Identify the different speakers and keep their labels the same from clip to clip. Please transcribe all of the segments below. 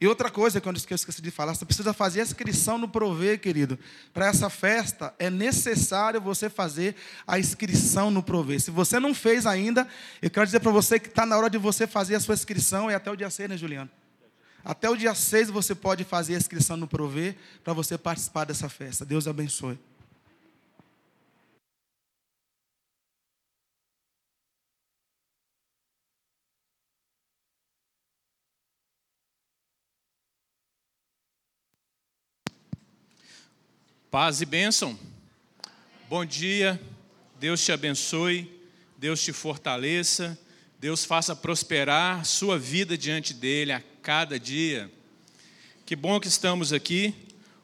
Speaker 1: E outra coisa que eu esqueci de falar, você precisa fazer a inscrição no Prover, querido. Para essa festa é necessário você fazer a inscrição no Prover. Se você não fez ainda, eu quero dizer para você que está na hora de você fazer a sua inscrição, é até o dia 6, né, Juliano? Até o dia 6 você pode fazer a inscrição no Prover para você participar dessa festa. Deus abençoe.
Speaker 2: Paz e bênção. Bom dia. Deus te abençoe. Deus te fortaleça. Deus faça prosperar sua vida diante dele a cada dia. Que bom que estamos aqui.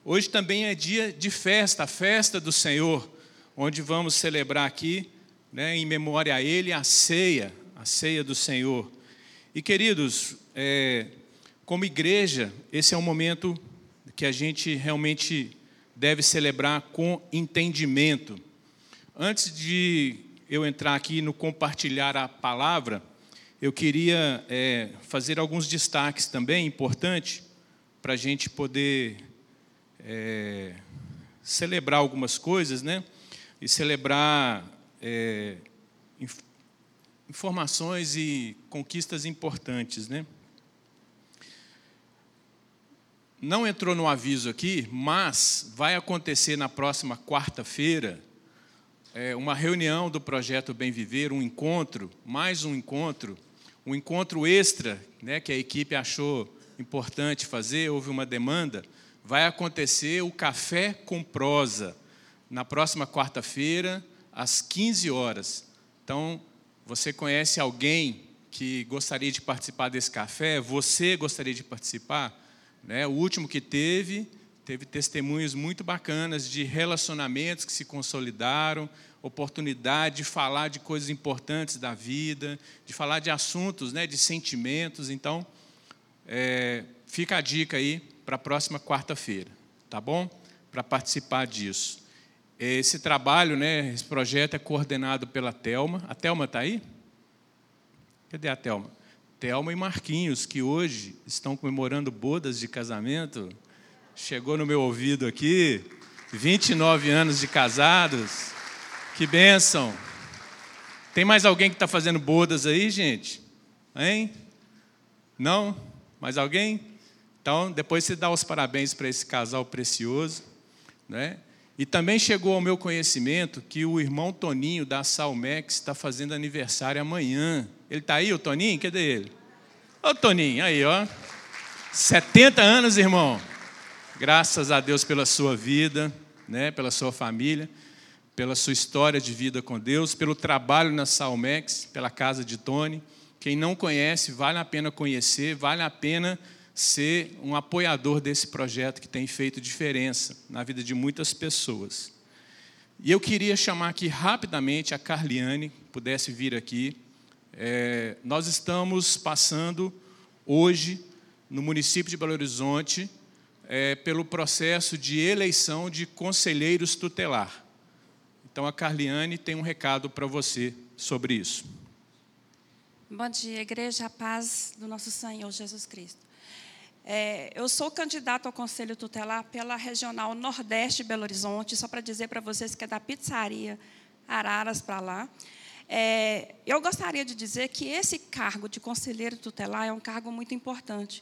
Speaker 2: Hoje também é dia de festa, a festa do Senhor, onde vamos celebrar aqui, né, em memória a Ele, a ceia, a ceia do Senhor. E queridos, é, como igreja, esse é um momento que a gente realmente deve celebrar com entendimento. Antes de eu entrar aqui no compartilhar a palavra, eu queria é, fazer alguns destaques também importantes para a gente poder é, celebrar algumas coisas, né? E celebrar é, informações e conquistas importantes, né? Não entrou no aviso aqui, mas vai acontecer na próxima quarta-feira é, uma reunião do projeto Bem Viver, um encontro, mais um encontro, um encontro extra, né, que a equipe achou importante fazer, houve uma demanda. Vai acontecer o Café com Prosa, na próxima quarta-feira, às 15 horas. Então, você conhece alguém que gostaria de participar desse café? Você gostaria de participar? Né? O último que teve, teve testemunhos muito bacanas de relacionamentos que se consolidaram, oportunidade de falar de coisas importantes da vida, de falar de assuntos, né, de sentimentos. Então, é, fica a dica aí para a próxima quarta-feira, tá bom? Para participar disso. Esse trabalho, né, esse projeto é coordenado pela Telma. A Telma está aí? Cadê a Telma? Telma e Marquinhos, que hoje estão comemorando bodas de casamento. Chegou no meu ouvido aqui, 29 anos de casados. Que bênção. Tem mais alguém que está fazendo bodas aí, gente? Hein? Não? Mais alguém? Então, depois você dá os parabéns para esse casal precioso. Né? E também chegou ao meu conhecimento que o irmão Toninho da Salmex está fazendo aniversário amanhã. Ele está aí, o Toninho? Cadê ele? Ô Toninho, aí, ó. 70 anos, irmão. Graças a Deus pela sua vida, né, pela sua família, pela sua história de vida com Deus, pelo trabalho na Salmex, pela casa de Tony. Quem não conhece, vale a pena conhecer, vale a pena ser um apoiador desse projeto que tem feito diferença na vida de muitas pessoas. E eu queria chamar aqui rapidamente a Carliane, pudesse vir aqui. É, nós estamos passando hoje, no município de Belo Horizonte, é, pelo processo de eleição de conselheiros tutelar. Então, a Carliane tem um recado para você sobre isso.
Speaker 3: Bom dia, Igreja, a paz do nosso Senhor Jesus Cristo. É, eu sou candidato ao Conselho Tutelar pela Regional Nordeste de Belo Horizonte, só para dizer para vocês que é da pizzaria Araras para lá. É, eu gostaria de dizer que esse cargo de conselheiro tutelar é um cargo muito importante,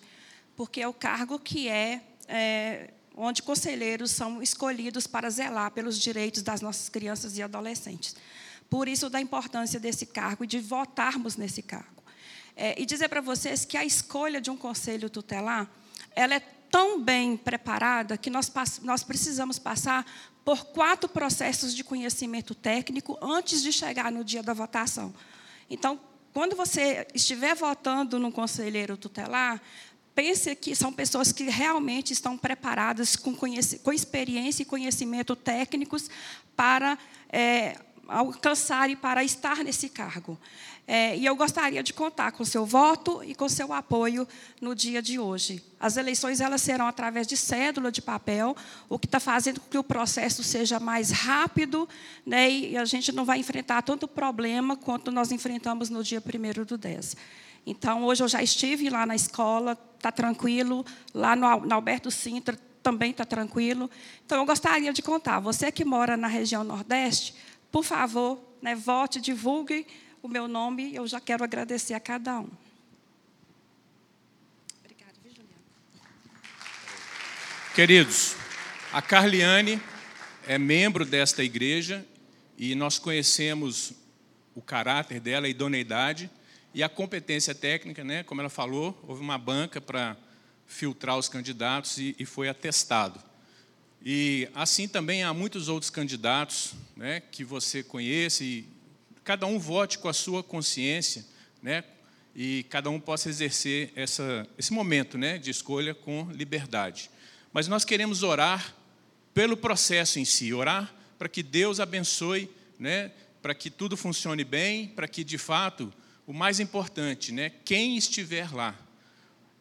Speaker 3: porque é o cargo que é, é onde conselheiros são escolhidos para zelar pelos direitos das nossas crianças e adolescentes. Por isso, da importância desse cargo e de votarmos nesse cargo. É, e dizer para vocês que a escolha de um conselho tutelar, ela é tão bem preparada que nós, nós precisamos passar por quatro processos de conhecimento técnico antes de chegar no dia da votação. Então, quando você estiver votando no conselheiro tutelar, pense que são pessoas que realmente estão preparadas com, com experiência e conhecimento técnicos para é, alcançar e para estar nesse cargo. É, e eu gostaria de contar com seu voto e com seu apoio no dia de hoje. As eleições elas serão através de cédula de papel, o que está fazendo com que o processo seja mais rápido né, e a gente não vai enfrentar tanto problema quanto nós enfrentamos no dia 1 do 10. Então, hoje eu já estive lá na escola, está tranquilo. Lá no, no Alberto Sintra também está tranquilo. Então, eu gostaria de contar. Você que mora na região Nordeste, por favor, né, vote, divulgue o meu nome. Eu já quero agradecer a cada um.
Speaker 2: Obrigada, viu, Juliana? Queridos, a Carliane é membro desta igreja e nós conhecemos o caráter dela, a idoneidade e a competência técnica, né? Como ela falou, houve uma banca para filtrar os candidatos e, e, foi atestado. E assim também há muitos outros candidatos, né? Que você conhece e cada um vote com a sua consciência, né? E cada um possa exercer essa, esse momento, né? De escolha com liberdade. Mas nós queremos orar pelo processo em si, orar para que Deus abençoe, né, para que tudo funcione bem, para que de fato, o mais importante, né, quem estiver lá,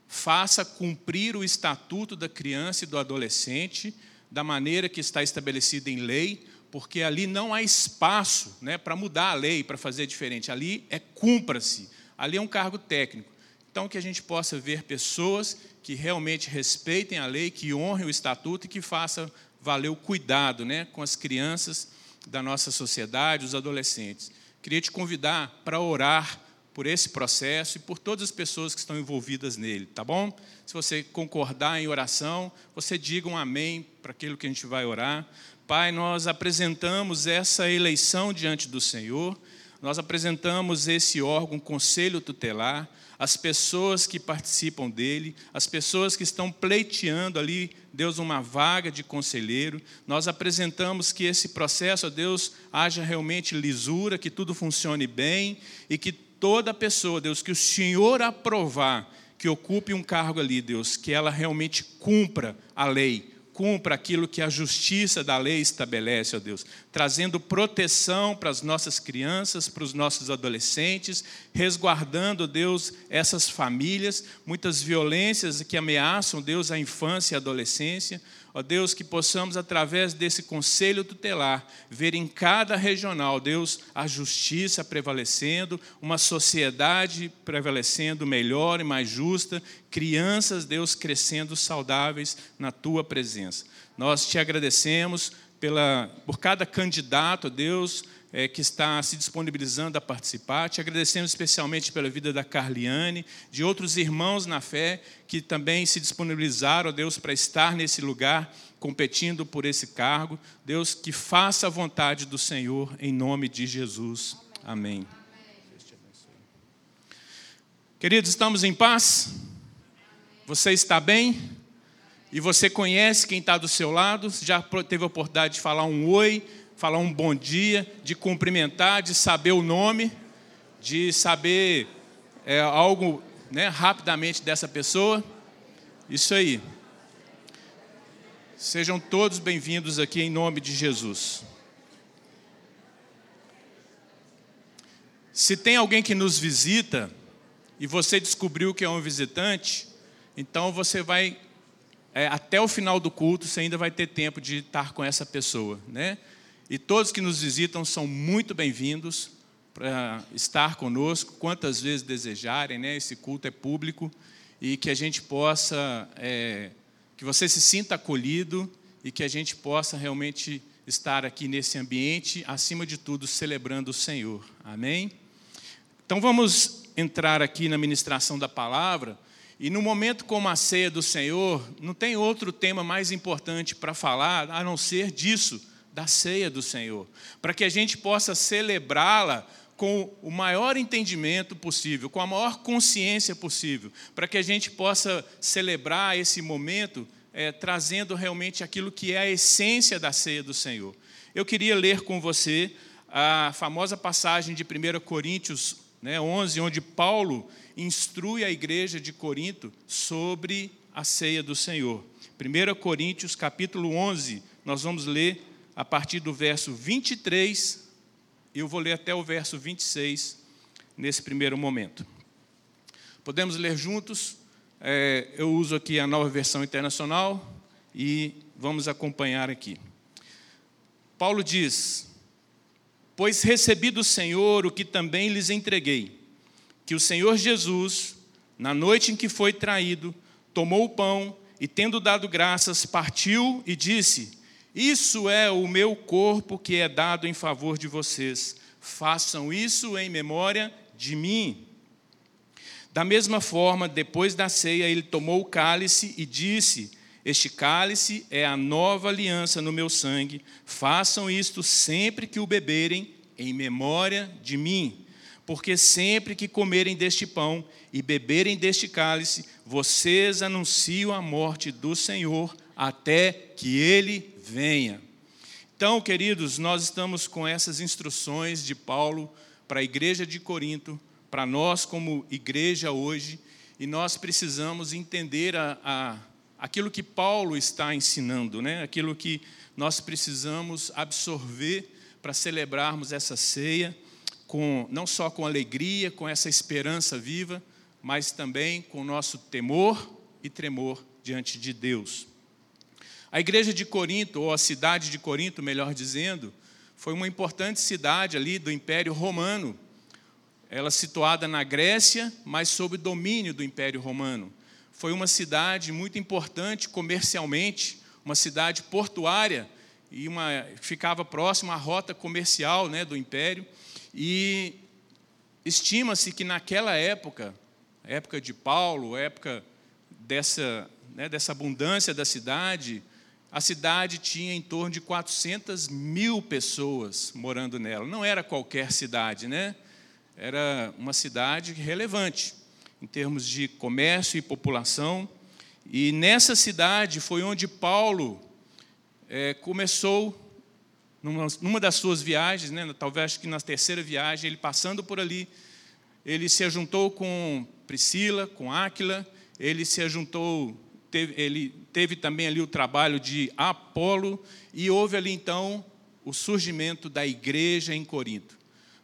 Speaker 2: faça cumprir o estatuto da criança e do adolescente da maneira que está estabelecida em lei, porque ali não há espaço né, para mudar a lei, para fazer diferente. Ali é cumpra-se, ali é um cargo técnico. Então, que a gente possa ver pessoas que realmente respeitem a lei, que honrem o estatuto e que façam valer o cuidado né, com as crianças da nossa sociedade, os adolescentes. Queria te convidar para orar por esse processo e por todas as pessoas que estão envolvidas nele, tá bom? Se você concordar em oração, você diga um amém para aquilo que a gente vai orar. Pai, nós apresentamos essa eleição diante do Senhor, nós apresentamos esse órgão, conselho tutelar, as pessoas que participam dele, as pessoas que estão pleiteando ali, Deus, uma vaga de conselheiro. Nós apresentamos que esse processo, Deus, haja realmente lisura, que tudo funcione bem e que toda pessoa, Deus, que o Senhor aprovar, que ocupe um cargo ali, Deus, que ela realmente cumpra a lei, cumpra aquilo que a justiça da lei estabelece, ó Deus, trazendo proteção para as nossas crianças, para os nossos adolescentes, resguardando, Deus, essas famílias, muitas violências que ameaçam, Deus, a infância e a adolescência. Ó Deus, que possamos, através desse conselho tutelar, ver em cada regional, Deus, a justiça prevalecendo, uma sociedade prevalecendo melhor e mais justa, crianças, Deus, crescendo saudáveis na tua presença. Nós te agradecemos pela, por cada candidato, Deus, é, que está se disponibilizando a participar. Te agradecemos especialmente pela vida da Carliane, de outros irmãos na fé que também se disponibilizaram, Deus, para estar nesse lugar, competindo por esse cargo. Deus, que faça a vontade do Senhor, em nome de Jesus. Amém. Amém. Queridos, estamos em paz? Você está bem? E você conhece quem está do seu lado? Já teve a oportunidade de falar um oi? Falar um bom dia, de cumprimentar, de saber o nome, de saber é, algo né, rapidamente dessa pessoa. Isso aí. Sejam todos bem-vindos aqui em nome de Jesus. Se tem alguém que nos visita e você descobriu que é um visitante, então você vai é, até o final do culto, você ainda vai ter tempo de estar com essa pessoa, né? E todos que nos visitam são muito bem-vindos para estar conosco, quantas vezes desejarem, né? Esse culto é público e que a gente possa, é, que você se sinta acolhido e que a gente possa realmente estar aqui nesse ambiente, acima de tudo, celebrando o Senhor. Amém? Então vamos entrar aqui na ministração da palavra. E no momento como a ceia do Senhor, não tem outro tema mais importante para falar a não ser disso da ceia do Senhor, para que a gente possa celebrá-la com o maior entendimento possível, com a maior consciência possível, para que a gente possa celebrar esse momento é, trazendo realmente aquilo que é a essência da ceia do Senhor. Eu queria ler com você a famosa passagem de 1 Coríntios né, 11, onde Paulo instrui a igreja de Corinto sobre a ceia do Senhor. 1 Coríntios capítulo 11, nós vamos ler a partir do verso 23, e eu vou ler até o verso 26 nesse primeiro momento. Podemos ler juntos? É, eu uso aqui a nova versão internacional e vamos acompanhar aqui. Paulo diz: Pois recebi do Senhor o que também lhes entreguei que o Senhor Jesus, na noite em que foi traído, tomou o pão e, tendo dado graças, partiu e disse: Isso é o meu corpo que é dado em favor de vocês. Façam isso em memória de mim. Da mesma forma, depois da ceia, ele tomou o cálice e disse: Este cálice é a nova aliança no meu sangue. Façam isto sempre que o beberem, em memória de mim. Porque sempre que comerem deste pão e beberem deste cálice, vocês anunciam a morte do Senhor até que ele venha. Então, queridos, nós estamos com essas instruções de Paulo para a igreja de Corinto, para nós como igreja hoje, e nós precisamos entender a, a, aquilo que Paulo está ensinando, né? aquilo que nós precisamos absorver para celebrarmos essa ceia, com, não só com alegria, com essa esperança viva, mas também com o nosso temor e tremor diante de Deus. A igreja de Corinto, ou a cidade de Corinto, melhor dizendo, foi uma importante cidade ali do Império Romano. Ela situada na Grécia, mas sob domínio do Império Romano. Foi uma cidade muito importante comercialmente, uma cidade portuária e uma ficava próxima à rota comercial, né, do Império. E estima-se que naquela época, época de Paulo, época dessa, né, dessa abundância da cidade, a cidade tinha em torno de 400 mil pessoas morando nela. Não era qualquer cidade, né? Era uma cidade relevante em termos de comércio e população. E nessa cidade foi onde Paulo é, começou, numa, numa, das suas viagens, né, talvez acho que na terceira viagem, ele passando por ali, ele se juntou com Priscila, com Áquila, ele se juntou teve, ele teve também ali o trabalho de Apolo, e houve ali então o surgimento da igreja em Corinto.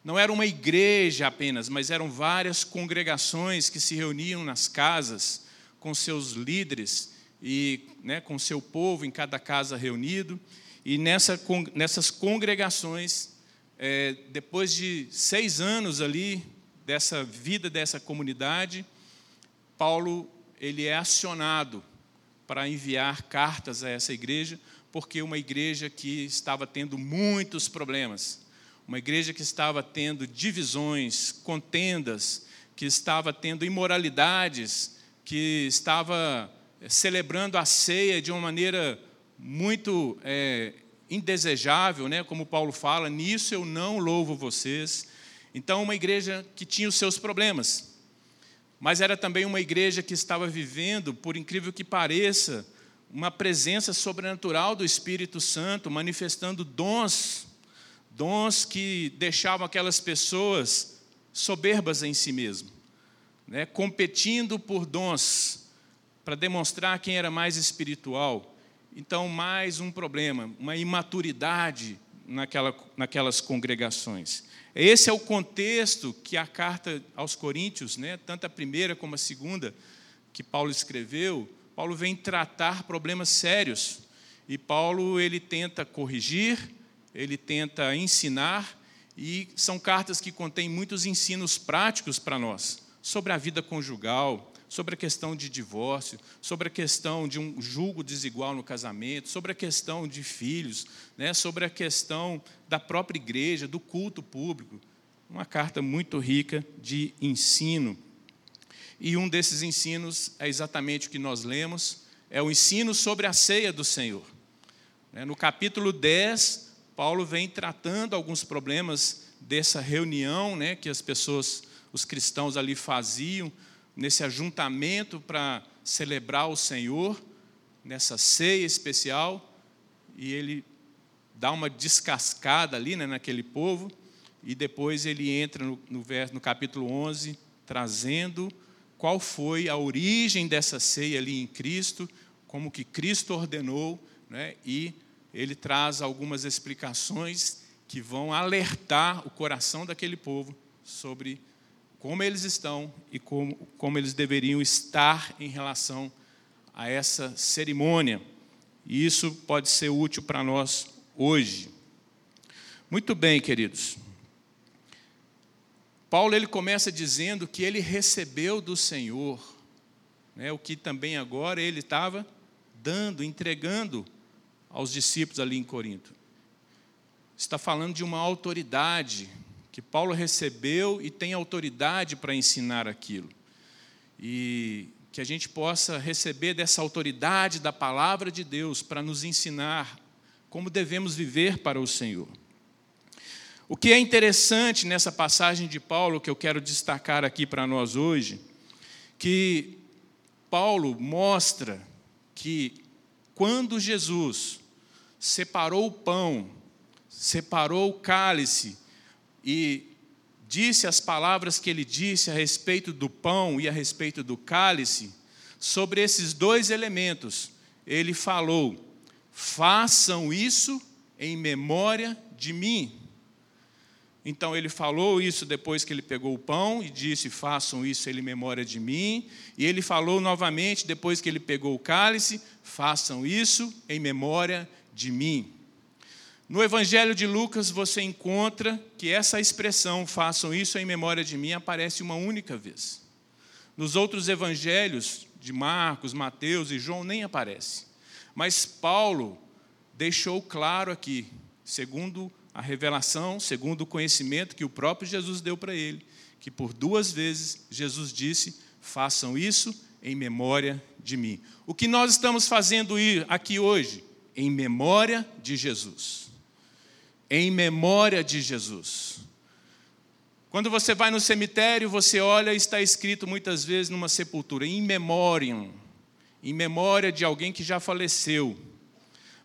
Speaker 2: Não era uma igreja apenas, mas eram várias congregações que se reuniam nas casas com seus líderes e né, com seu povo em cada casa reunido. E nessa, nessas congregações, é, depois de seis anos ali dessa vida dessa comunidade, Paulo ele é acionado para enviar cartas a essa igreja, porque uma igreja que estava tendo muitos problemas, uma igreja que estava tendo divisões, contendas, que estava tendo imoralidades, que estava eh, celebrando a ceia de uma maneira muito é, indesejável, né? como Paulo fala, nisso eu não louvo vocês. Então, uma igreja que tinha os seus problemas, mas era também uma igreja que estava vivendo, por incrível que pareça, uma presença sobrenatural do Espírito Santo, manifestando dons, dons que deixavam aquelas pessoas soberbas em si mesmo, né? competindo por dons, para demonstrar quem era mais espiritual. Então, mais um problema, uma imaturidade naquela, naquelas congregações. Esse é o contexto que a carta aos Coríntios, né, tanto a primeira como a segunda, que Paulo escreveu, Paulo vem tratar problemas sérios. E Paulo ele tenta corrigir, ele tenta ensinar, e são cartas que contêm muitos ensinos práticos para nós sobre a vida conjugal, sobre a questão de divórcio, sobre a questão de um julgo desigual no casamento, sobre a questão de filhos, né, sobre a questão da própria igreja, do culto público. Uma carta muito rica de ensino. E um desses ensinos é exatamente o que nós lemos, é o ensino sobre a ceia do Senhor. Né, no capítulo 10, Paulo vem tratando alguns problemas dessa reunião né, que as pessoas, os cristãos ali faziam, nesse ajuntamento para celebrar o Senhor, nessa ceia especial, e ele dá uma descascada ali né, naquele povo, e depois ele entra no, no, verso, no capítulo 11, trazendo qual foi a origem dessa ceia ali em Cristo, como que Cristo ordenou, né, e ele traz algumas explicações que vão alertar o coração daquele povo sobre como eles estão e como, como eles deveriam estar em relação a essa cerimônia. E isso pode ser útil para nós hoje. Muito bem, queridos. Paulo ele começa dizendo que ele recebeu do Senhor, né, o que também agora ele estava dando, entregando aos discípulos ali em Corinto. Está falando de uma autoridade que Paulo recebeu e tem autoridade para ensinar aquilo. E que a gente possa receber dessa autoridade da palavra de Deus para nos ensinar como devemos viver para o Senhor. O que é interessante nessa passagem de Paulo, que eu quero destacar aqui para nós hoje, que Paulo mostra que quando Jesus separou o pão, separou o cálice e disse as palavras que ele disse a respeito do pão e a respeito do cálice, sobre esses dois elementos, ele falou: façam isso em memória de mim. Então ele falou isso depois que ele pegou o pão e disse: Façam isso em memória de mim. E ele falou novamente depois que ele pegou o cálice: Façam isso em memória de mim. No Evangelho de Lucas você encontra que essa expressão, façam isso em memória de mim, aparece uma única vez. Nos outros evangelhos, de Marcos, Mateus e João, nem aparece. Mas Paulo deixou claro aqui, segundo a revelação, segundo o conhecimento que o próprio Jesus deu para ele, que por duas vezes Jesus disse: façam isso em memória de mim. O que nós estamos fazendo aqui hoje? Em memória de Jesus em memória de Jesus. Quando você vai no cemitério, você olha e está escrito muitas vezes numa sepultura, in memoriam, em memória de alguém que já faleceu.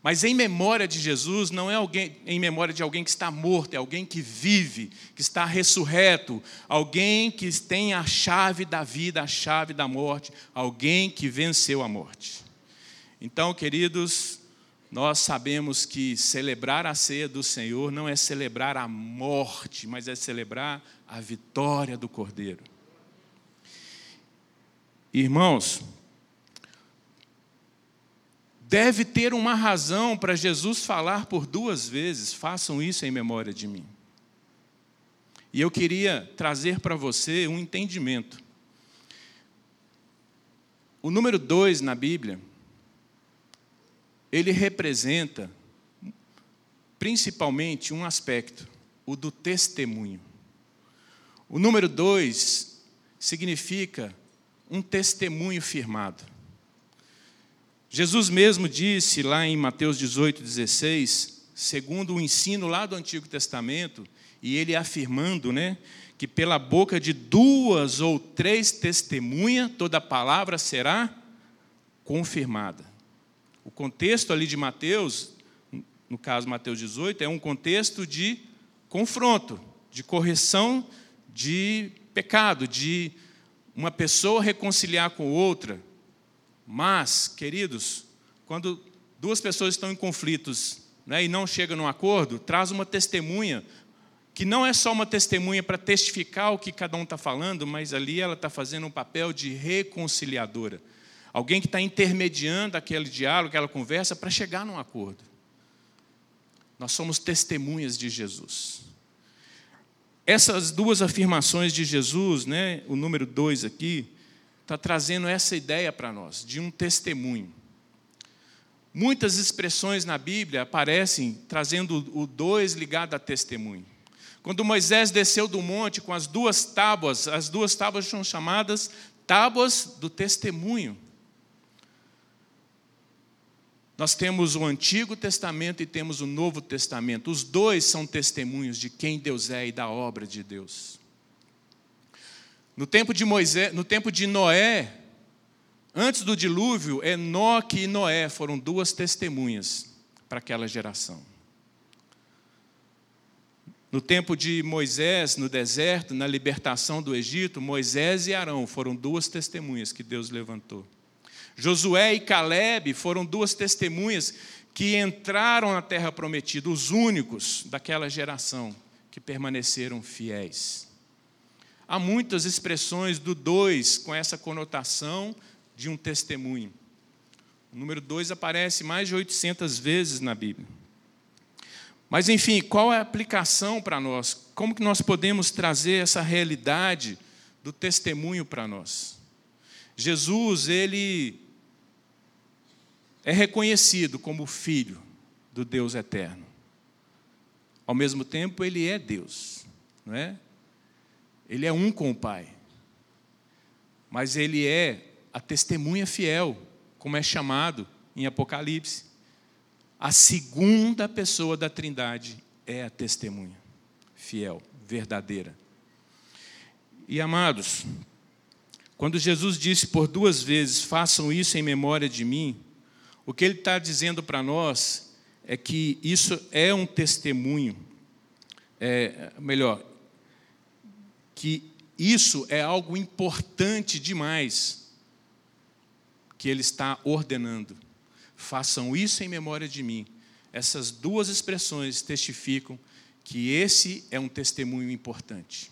Speaker 2: Mas em memória de Jesus não é alguém em memória de alguém que está morto, é alguém que vive, que está ressurreto, alguém que tem a chave da vida, a chave da morte, alguém que venceu a morte. Então, queridos, nós sabemos que celebrar a ceia do Senhor não é celebrar a morte, mas é celebrar a vitória do Cordeiro. Irmãos, deve ter uma razão para Jesus falar por duas vezes: façam isso em memória de mim. E eu queria trazer para você um entendimento. O número dois na Bíblia ele representa principalmente um aspecto, o do testemunho. O número dois significa um testemunho firmado. Jesus mesmo disse lá em Mateus 18, 16, segundo o ensino lá do Antigo Testamento, e ele afirmando, né, que pela boca de duas ou três testemunhas toda palavra será confirmada. Contexto ali de Mateus, no caso Mateus 18, é um contexto de confronto, de correção de pecado, de uma pessoa reconciliar com outra. Mas, queridos, quando duas pessoas estão em conflitos né, e não chegam num acordo, traz uma testemunha, que não é só uma testemunha para testificar o que cada um está falando, mas ali ela está fazendo um papel de reconciliadora alguém que está intermediando aquele diálogo, aquela conversa, para chegar num acordo. Nós somos testemunhas de Jesus. Essas duas afirmações de Jesus, né, o número dois aqui, está trazendo essa ideia para nós, de um testemunho. Muitas expressões na Bíblia aparecem trazendo o dois ligado a testemunho. Quando Moisés desceu do monte com as duas tábuas, as duas tábuas são chamadas tábuas do testemunho. Nós temos o Antigo Testamento e temos o Novo Testamento. Os dois são testemunhos de quem Deus é e da obra de Deus. No tempo de Moisés, no tempo de Noé, antes do dilúvio, Enoque e Noé foram duas testemunhas para aquela geração. No tempo de Moisés, no deserto, na libertação do Egito, Moisés e Arão foram duas testemunhas que Deus levantou. Josué e Caleb foram duas testemunhas que entraram na terra prometida, os únicos daquela geração que permaneceram fiéis. Há muitas expressões do dois com essa conotação de um testemunho. O número dois aparece mais de 800 vezes na Bíblia. Mas, enfim, qual é a aplicação para nós? Como que nós podemos trazer essa realidade do testemunho para nós? Jesus, ele é reconhecido como filho do Deus eterno. Ao mesmo tempo, ele é Deus, não é? Ele é um com o Pai. Mas ele é a testemunha fiel, como é chamado em Apocalipse. A segunda pessoa da Trindade é a testemunha fiel, verdadeira. E amados, quando Jesus disse por duas vezes: façam isso em memória de mim, o que ele está dizendo para nós é que isso é um testemunho, é, melhor, que isso é algo importante demais que ele está ordenando façam isso em memória de mim. Essas duas expressões testificam que esse é um testemunho importante,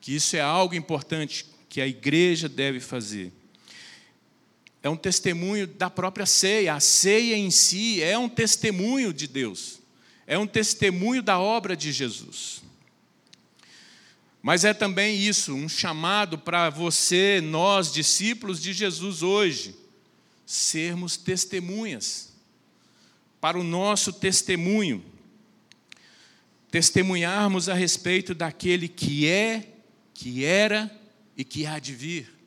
Speaker 2: que isso é algo importante que a igreja deve fazer. É um testemunho da própria ceia, a ceia em si é um testemunho de Deus, é um testemunho da obra de Jesus. Mas é também isso, um chamado para você, nós, discípulos de Jesus hoje, sermos testemunhas, para o nosso testemunho, testemunharmos a respeito daquele que é, que era e que há de vir.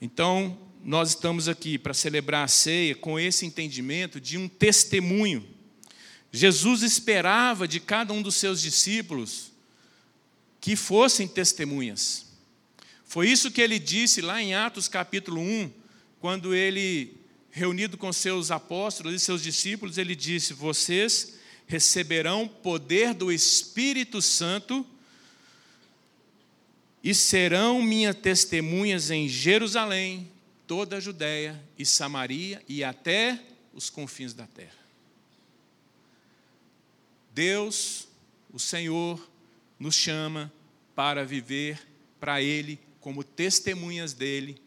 Speaker 2: Então, nós estamos aqui para celebrar a ceia com esse entendimento de um testemunho. Jesus esperava de cada um dos seus discípulos que fossem testemunhas. Foi isso que ele disse lá em Atos capítulo 1, quando ele, reunido com seus apóstolos e seus discípulos, ele disse: Vocês receberão poder do Espírito Santo e serão minhas testemunhas em Jerusalém, toda a Judéia e Samaria e até os confins da terra. Deus, o Senhor, nos chama para viver para Ele como testemunhas dele.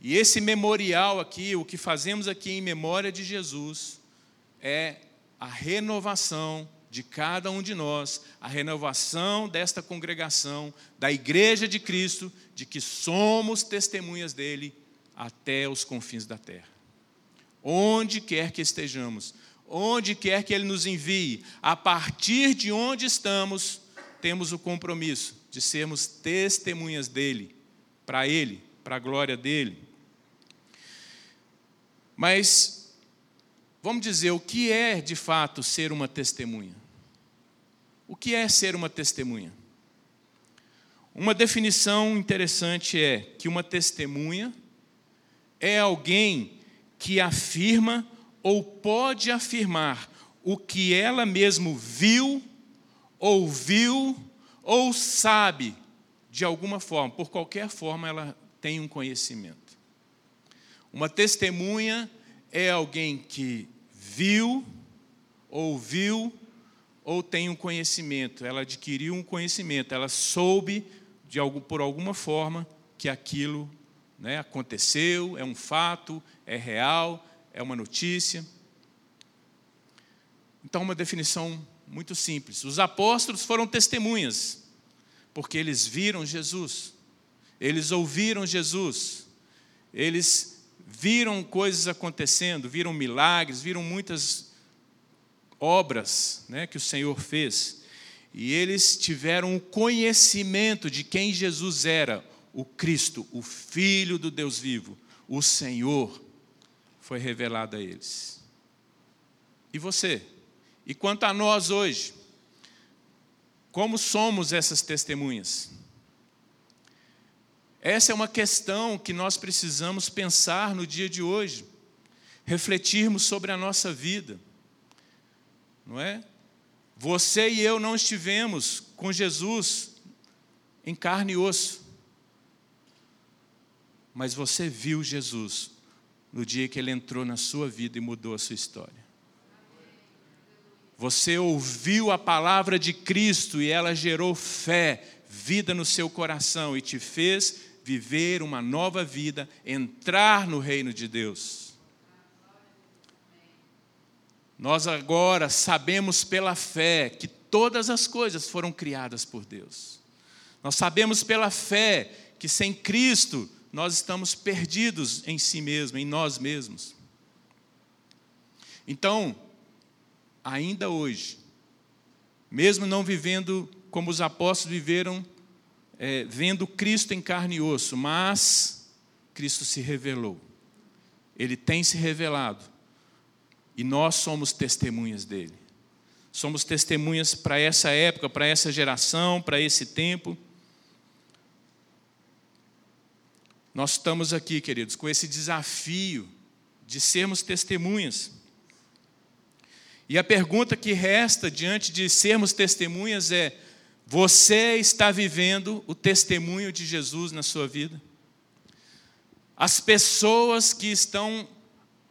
Speaker 2: E esse memorial aqui, o que fazemos aqui em memória de Jesus, é a renovação de cada um de nós, a renovação desta congregação, da igreja de Cristo, de que somos testemunhas dele até os confins da terra. Onde quer que estejamos, onde quer que ele nos envie, a partir de onde estamos, temos o compromisso de sermos testemunhas dele, para ele, para a glória dele. Mas vamos dizer o que é de fato ser uma testemunha? O que é ser uma testemunha? Uma definição interessante é que uma testemunha é alguém que afirma ou pode afirmar o que ela mesmo viu, ouviu ou sabe de alguma forma, por qualquer forma ela tem um conhecimento. Uma testemunha é alguém que viu, ouviu ou tem um conhecimento, ela adquiriu um conhecimento, ela soube de algo, por alguma forma que aquilo né, aconteceu, é um fato, é real, é uma notícia. Então, uma definição muito simples. Os apóstolos foram testemunhas porque eles viram Jesus, eles ouviram Jesus, eles viram coisas acontecendo, viram milagres, viram muitas obras né, que o Senhor fez. E eles tiveram o conhecimento de quem Jesus era, o Cristo, o Filho do Deus vivo, o Senhor, foi revelado a eles. E você? E quanto a nós hoje? Como somos essas testemunhas? Essa é uma questão que nós precisamos pensar no dia de hoje, refletirmos sobre a nossa vida, não é? Você e eu não estivemos com Jesus em carne e osso, mas você viu Jesus no dia que ele entrou na sua vida e mudou a sua história. Você ouviu a palavra de Cristo e ela gerou fé, vida no seu coração e te fez viver uma nova vida, entrar no reino de Deus. Nós agora sabemos pela fé que todas as coisas foram criadas por Deus. Nós sabemos pela fé que sem Cristo nós estamos perdidos em si mesmo, em nós mesmos. Então, ainda hoje, mesmo não vivendo como os apóstolos viveram, é, vendo Cristo em carne e osso, mas Cristo se revelou. Ele tem se revelado. E nós somos testemunhas dele. Somos testemunhas para essa época, para essa geração, para esse tempo. Nós estamos aqui, queridos, com esse desafio de sermos testemunhas. E a pergunta que resta diante de sermos testemunhas é: você está vivendo o testemunho de Jesus na sua vida? As pessoas que estão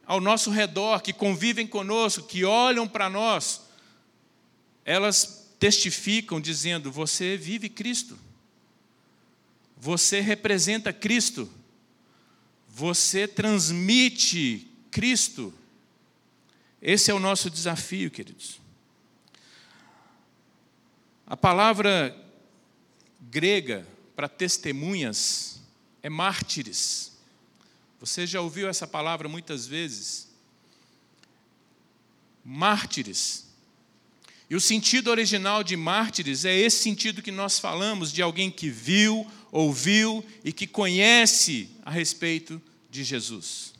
Speaker 2: ao nosso redor, que convivem conosco, que olham para nós, elas testificam dizendo: Você vive Cristo, você representa Cristo, você transmite Cristo. Esse é o nosso desafio, queridos. A palavra grega para testemunhas é mártires. Você já ouviu essa palavra muitas vezes? Mártires. E o sentido original de mártires é esse sentido que nós falamos de alguém que viu, ouviu e que conhece a respeito de Jesus.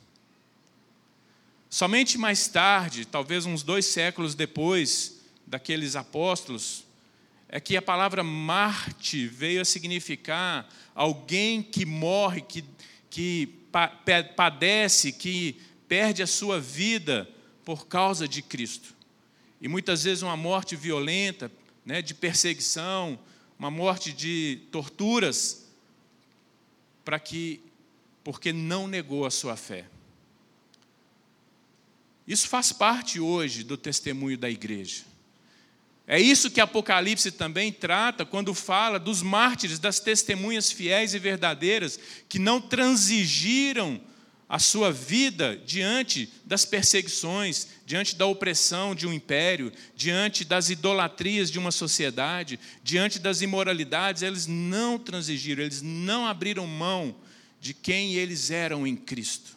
Speaker 2: Somente mais tarde, talvez uns dois séculos depois daqueles apóstolos, é que a palavra Marte veio a significar alguém que morre, que, que padece, que perde a sua vida por causa de Cristo. E muitas vezes uma morte violenta, né, de perseguição, uma morte de torturas, para que, porque não negou a sua fé. Isso faz parte hoje do testemunho da igreja. É isso que Apocalipse também trata quando fala dos mártires, das testemunhas fiéis e verdadeiras que não transigiram a sua vida diante das perseguições, diante da opressão de um império, diante das idolatrias de uma sociedade, diante das imoralidades, eles não transigiram, eles não abriram mão de quem eles eram em Cristo.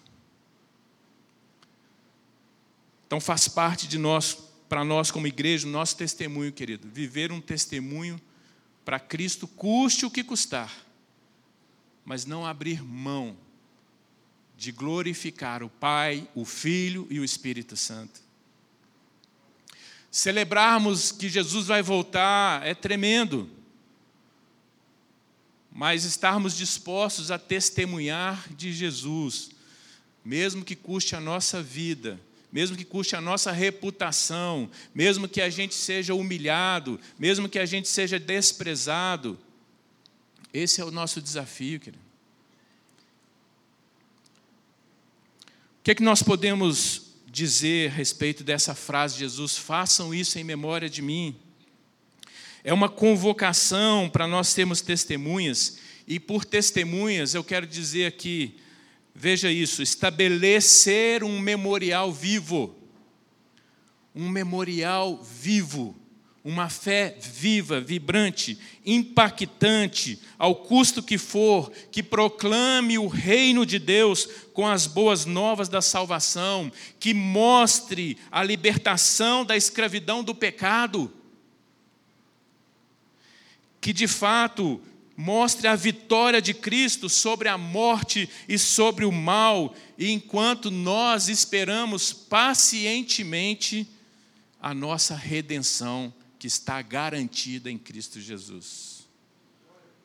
Speaker 2: Então faz parte de nós para nós como igreja, nosso testemunho, querido, viver um testemunho para Cristo, custe o que custar, mas não abrir mão de glorificar o Pai, o Filho e o Espírito Santo. Celebrarmos que Jesus vai voltar é tremendo, mas estarmos dispostos a testemunhar de Jesus, mesmo que custe a nossa vida, mesmo que custe a nossa reputação, mesmo que a gente seja humilhado, mesmo que a gente seja desprezado. Esse é o nosso desafio, querido. O que, é que nós podemos dizer a respeito dessa frase de Jesus? Façam isso em memória de mim. É uma convocação para nós termos testemunhas, e por testemunhas eu quero dizer aqui Veja isso, estabelecer um memorial vivo. Um memorial vivo, uma fé viva, vibrante, impactante, ao custo que for, que proclame o reino de Deus com as boas novas da salvação, que mostre a libertação da escravidão do pecado. Que de fato mostre a vitória de Cristo sobre a morte e sobre o mal, e enquanto nós esperamos pacientemente a nossa redenção que está garantida em Cristo Jesus.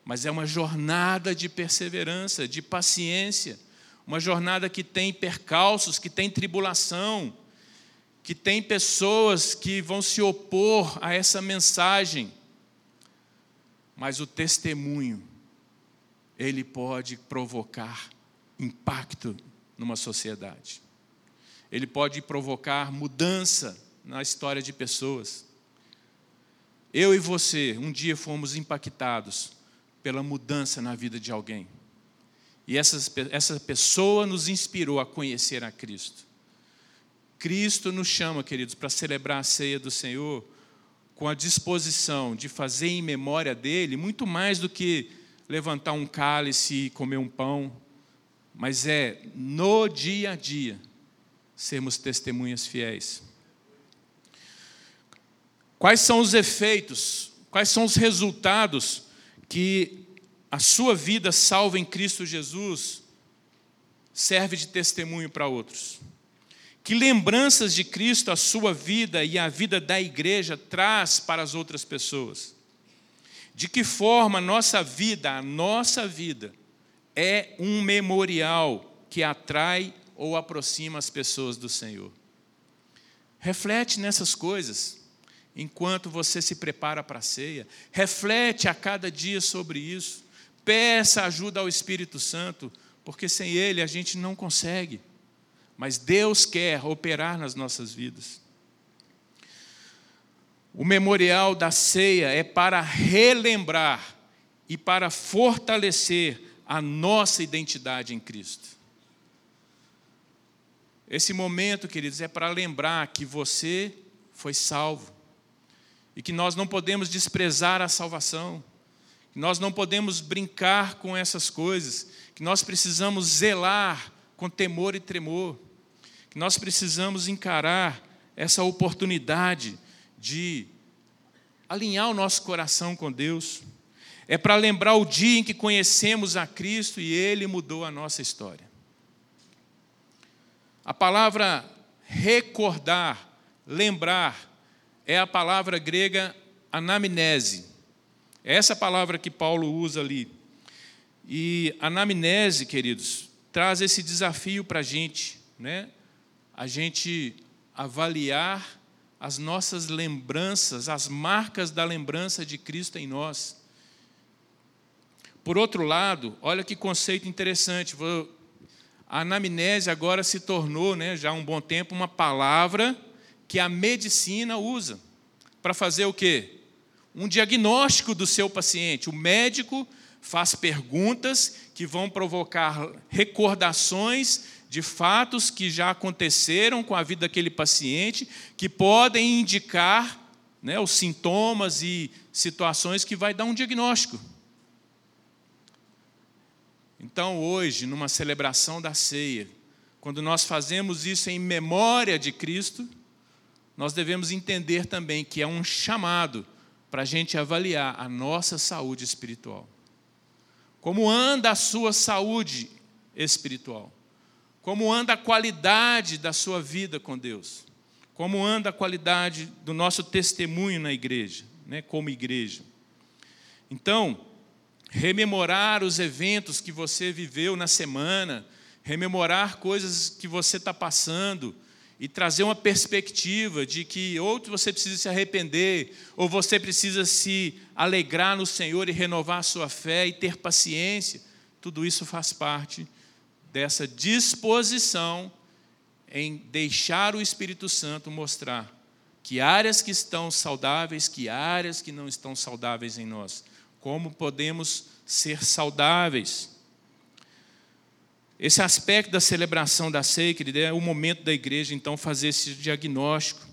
Speaker 2: Mas é uma jornada de perseverança, de paciência, uma jornada que tem percalços, que tem tribulação, que tem pessoas que vão se opor a essa mensagem mas o testemunho, ele pode provocar impacto numa sociedade. Ele pode provocar mudança na história de pessoas. Eu e você, um dia fomos impactados pela mudança na vida de alguém. E essa, essa pessoa nos inspirou a conhecer a Cristo. Cristo nos chama, queridos, para celebrar a ceia do Senhor com a disposição de fazer em memória dele, muito mais do que levantar um cálice e comer um pão, mas é no dia a dia sermos testemunhas fiéis. Quais são os efeitos, quais são os resultados que a sua vida salva em Cristo Jesus serve de testemunho para outros? Que lembranças de Cristo a sua vida e a vida da igreja traz para as outras pessoas? De que forma a nossa vida, a nossa vida, é um memorial que atrai ou aproxima as pessoas do Senhor? Reflete nessas coisas enquanto você se prepara para a ceia. Reflete a cada dia sobre isso. Peça ajuda ao Espírito Santo, porque sem Ele a gente não consegue mas Deus quer operar nas nossas vidas. O memorial da ceia é para relembrar e para fortalecer a nossa identidade em Cristo. Esse momento, queridos, é para lembrar que você foi salvo e que nós não podemos desprezar a salvação, que nós não podemos brincar com essas coisas, que nós precisamos zelar com temor e tremor nós precisamos encarar essa oportunidade de alinhar o nosso coração com Deus. É para lembrar o dia em que conhecemos a Cristo e Ele mudou a nossa história. A palavra recordar, lembrar, é a palavra grega anamnese. É essa palavra que Paulo usa ali. E anamnese, queridos, traz esse desafio para a gente, né? A gente avaliar as nossas lembranças, as marcas da lembrança de Cristo em nós. Por outro lado, olha que conceito interessante. A anamnese agora se tornou, né, já há um bom tempo, uma palavra que a medicina usa para fazer o quê? Um diagnóstico do seu paciente. O médico faz perguntas que vão provocar recordações de fatos que já aconteceram com a vida daquele paciente, que podem indicar né, os sintomas e situações que vai dar um diagnóstico. Então, hoje, numa celebração da ceia, quando nós fazemos isso em memória de Cristo, nós devemos entender também que é um chamado para a gente avaliar a nossa saúde espiritual. Como anda a sua saúde espiritual? Como anda a qualidade da sua vida com Deus? Como anda a qualidade do nosso testemunho na igreja, né, como igreja? Então, rememorar os eventos que você viveu na semana, rememorar coisas que você está passando e trazer uma perspectiva de que ou você precisa se arrepender, ou você precisa se alegrar no Senhor e renovar a sua fé e ter paciência, tudo isso faz parte dessa disposição em deixar o Espírito Santo mostrar que áreas que estão saudáveis, que áreas que não estão saudáveis em nós. Como podemos ser saudáveis. Esse aspecto da celebração da ceia, querida, é o momento da igreja, então, fazer esse diagnóstico.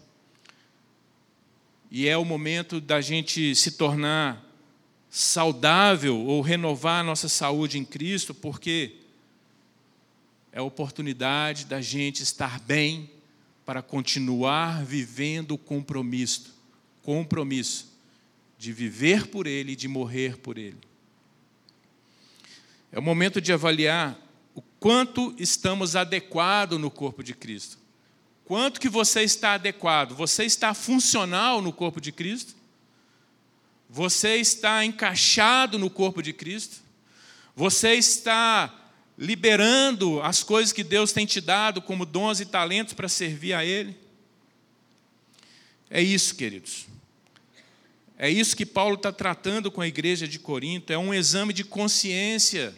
Speaker 2: E é o momento da gente se tornar saudável ou renovar a nossa saúde em Cristo, porque é a oportunidade da gente estar bem para continuar vivendo o compromisso, compromisso de viver por Ele e de morrer por Ele. É o momento de avaliar o quanto estamos adequados no corpo de Cristo. Quanto que você está adequado? Você está funcional no corpo de Cristo? Você está encaixado no corpo de Cristo? Você está liberando as coisas que Deus tem te dado como dons e talentos para servir a Ele. É isso, queridos. É isso que Paulo está tratando com a igreja de Corinto, é um exame de consciência.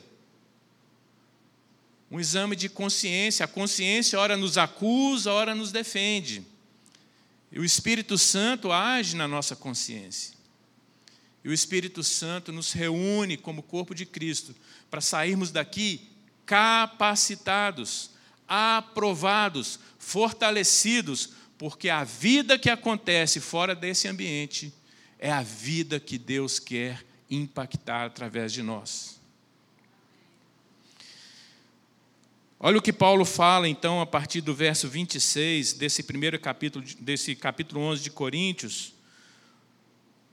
Speaker 2: Um exame de consciência. A consciência, ora nos acusa, ora nos defende. E o Espírito Santo age na nossa consciência. E o Espírito Santo nos reúne como corpo de Cristo para sairmos daqui capacitados, aprovados, fortalecidos, porque a vida que acontece fora desse ambiente é a vida que Deus quer impactar através de nós. Olha o que Paulo fala então a partir do verso 26 desse primeiro capítulo desse capítulo 11 de Coríntios.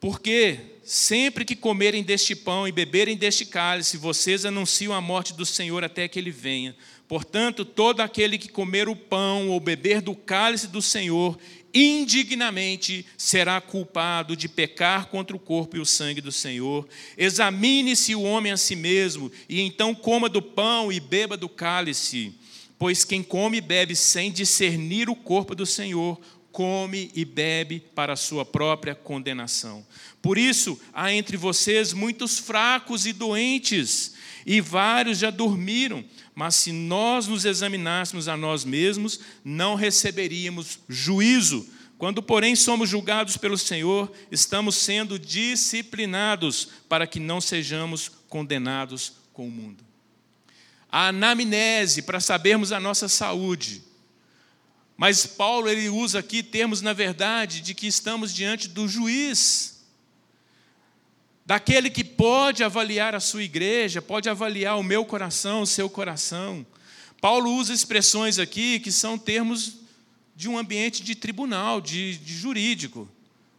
Speaker 2: Porque sempre que comerem deste pão e beberem deste cálice, vocês anunciam a morte do Senhor até que ele venha. Portanto, todo aquele que comer o pão ou beber do cálice do Senhor indignamente será culpado de pecar contra o corpo e o sangue do Senhor. Examine-se o homem a si mesmo, e então coma do pão e beba do cálice. Pois quem come e bebe sem discernir o corpo do Senhor, come e bebe para a sua própria condenação. Por isso, há entre vocês muitos fracos e doentes, e vários já dormiram. Mas se nós nos examinássemos a nós mesmos, não receberíamos juízo. Quando, porém, somos julgados pelo Senhor, estamos sendo disciplinados para que não sejamos condenados com o mundo. A anamnese para sabermos a nossa saúde. Mas Paulo ele usa aqui termos na verdade de que estamos diante do juiz daquele que pode avaliar a sua igreja, pode avaliar o meu coração, o seu coração. Paulo usa expressões aqui que são termos de um ambiente de tribunal, de, de jurídico,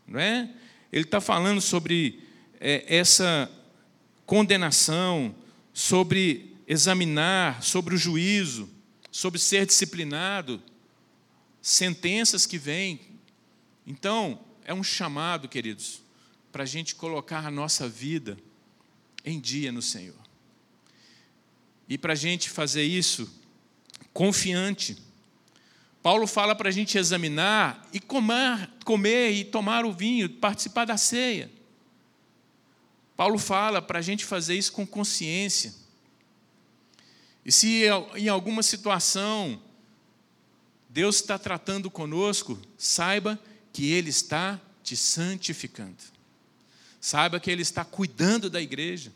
Speaker 2: não é? Ele está falando sobre é, essa condenação, sobre examinar, sobre o juízo, sobre ser disciplinado, sentenças que vêm. Então, é um chamado, queridos, para a gente colocar a nossa vida em dia no Senhor. E para a gente fazer isso confiante. Paulo fala para a gente examinar e comer, comer e tomar o vinho, participar da ceia. Paulo fala para a gente fazer isso com consciência. E se em alguma situação Deus está tratando conosco, saiba que Ele está te santificando. Saiba que Ele está cuidando da igreja.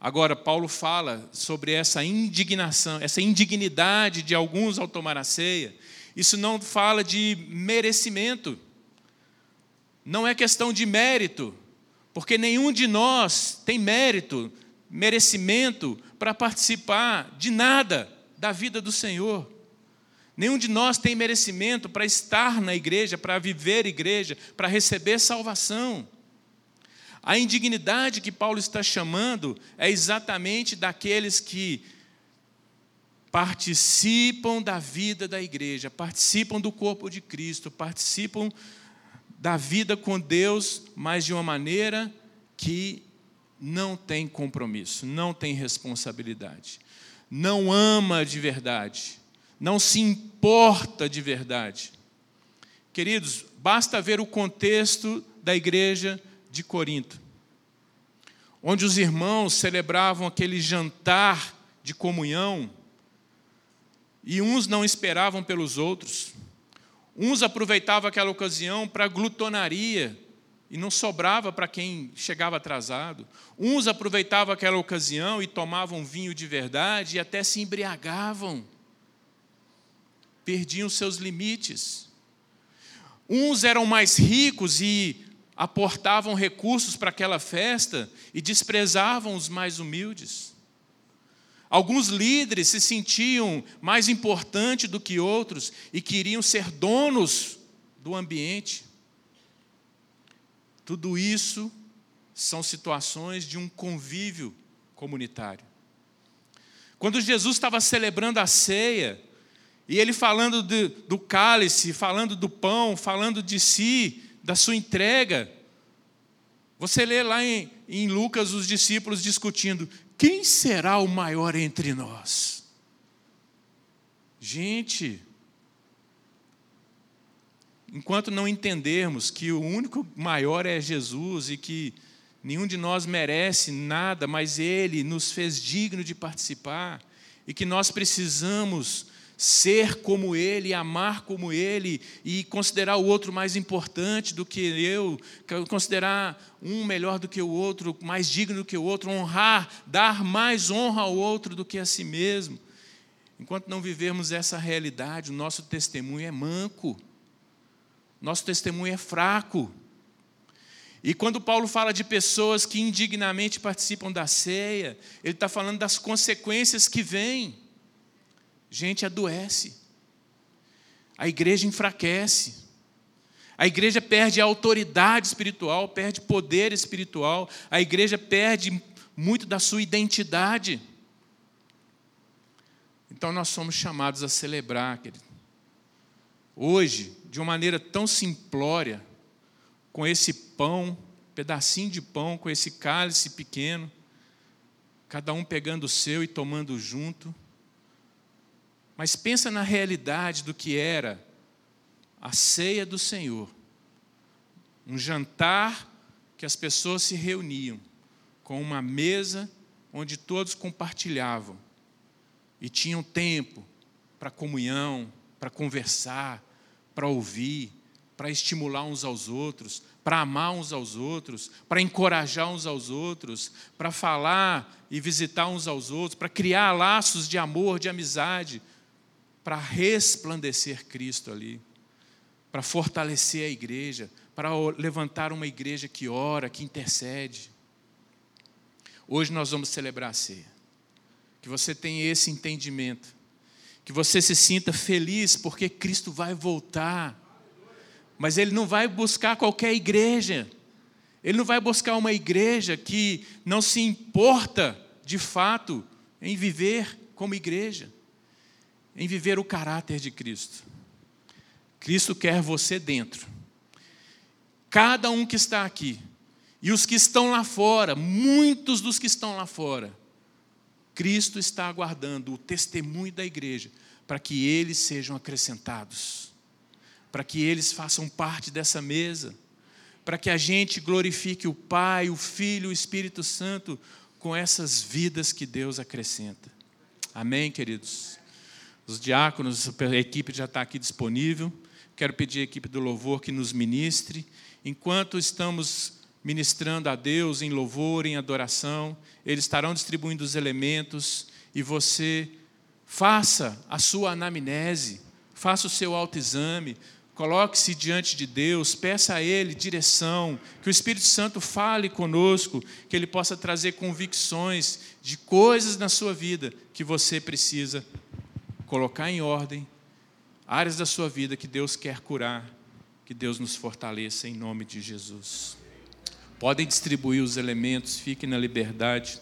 Speaker 2: Agora, Paulo fala sobre essa indignação, essa indignidade de alguns ao tomar a ceia. Isso não fala de merecimento, não é questão de mérito, porque nenhum de nós tem mérito, merecimento para participar de nada da vida do Senhor. Nenhum de nós tem merecimento para estar na igreja, para viver igreja, para receber salvação. A indignidade que Paulo está chamando é exatamente daqueles que participam da vida da igreja, participam do corpo de Cristo, participam da vida com Deus, mas de uma maneira que não tem compromisso, não tem responsabilidade, não ama de verdade não se importa de verdade. Queridos, basta ver o contexto da igreja de Corinto, onde os irmãos celebravam aquele jantar de comunhão e uns não esperavam pelos outros, uns aproveitavam aquela ocasião para glutonaria e não sobrava para quem chegava atrasado, uns aproveitavam aquela ocasião e tomavam vinho de verdade e até se embriagavam perdiam seus limites. Uns eram mais ricos e aportavam recursos para aquela festa e desprezavam os mais humildes. Alguns líderes se sentiam mais importantes do que outros e queriam ser donos do ambiente. Tudo isso são situações de um convívio comunitário. Quando Jesus estava celebrando a ceia, e ele falando do, do cálice, falando do pão, falando de si, da sua entrega. Você lê lá em, em Lucas os discípulos discutindo: quem será o maior entre nós? Gente, enquanto não entendermos que o único maior é Jesus e que nenhum de nós merece nada, mas Ele nos fez digno de participar e que nós precisamos ser como ele, amar como ele e considerar o outro mais importante do que eu, considerar um melhor do que o outro, mais digno do que o outro, honrar, dar mais honra ao outro do que a si mesmo. enquanto não vivermos essa realidade, o nosso testemunho é manco, nosso testemunho é fraco. E quando Paulo fala de pessoas que indignamente participam da ceia, ele está falando das consequências que vêm. Gente adoece, a igreja enfraquece, a igreja perde autoridade espiritual, perde poder espiritual, a igreja perde muito da sua identidade. Então nós somos chamados a celebrar, querido. Hoje, de uma maneira tão simplória, com esse pão, pedacinho de pão, com esse cálice pequeno, cada um pegando o seu e tomando junto. Mas pensa na realidade do que era a ceia do Senhor. Um jantar que as pessoas se reuniam com uma mesa onde todos compartilhavam e tinham tempo para comunhão, para conversar, para ouvir, para estimular uns aos outros, para amar uns aos outros, para encorajar uns aos outros, para falar e visitar uns aos outros, para criar laços de amor, de amizade, para resplandecer Cristo ali para fortalecer a igreja, para levantar uma igreja que ora, que intercede. Hoje nós vamos celebrar a ceia. Que você tenha esse entendimento. Que você se sinta feliz porque Cristo vai voltar. Mas Ele não vai buscar qualquer igreja. Ele não vai buscar uma igreja que não se importa, de fato, em viver como igreja, em viver o caráter de Cristo. Cristo quer você dentro. Cada um que está aqui, e os que estão lá fora, muitos dos que estão lá fora, Cristo está aguardando o testemunho da igreja para que eles sejam acrescentados, para que eles façam parte dessa mesa, para que a gente glorifique o Pai, o Filho, o Espírito Santo com essas vidas que Deus acrescenta. Amém, queridos? Os diáconos, a equipe já está aqui disponível. Quero pedir à equipe do louvor que nos ministre. Enquanto estamos ministrando a Deus em louvor, em adoração, eles estarão distribuindo os elementos e você faça a sua anamnese, faça o seu autoexame, coloque-se diante de Deus, peça a Ele direção, que o Espírito Santo fale conosco, que Ele possa trazer convicções de coisas na sua vida que você precisa colocar em ordem áreas da sua vida que Deus quer curar, que Deus nos fortaleça em nome de Jesus. Podem distribuir os elementos, fiquem na liberdade.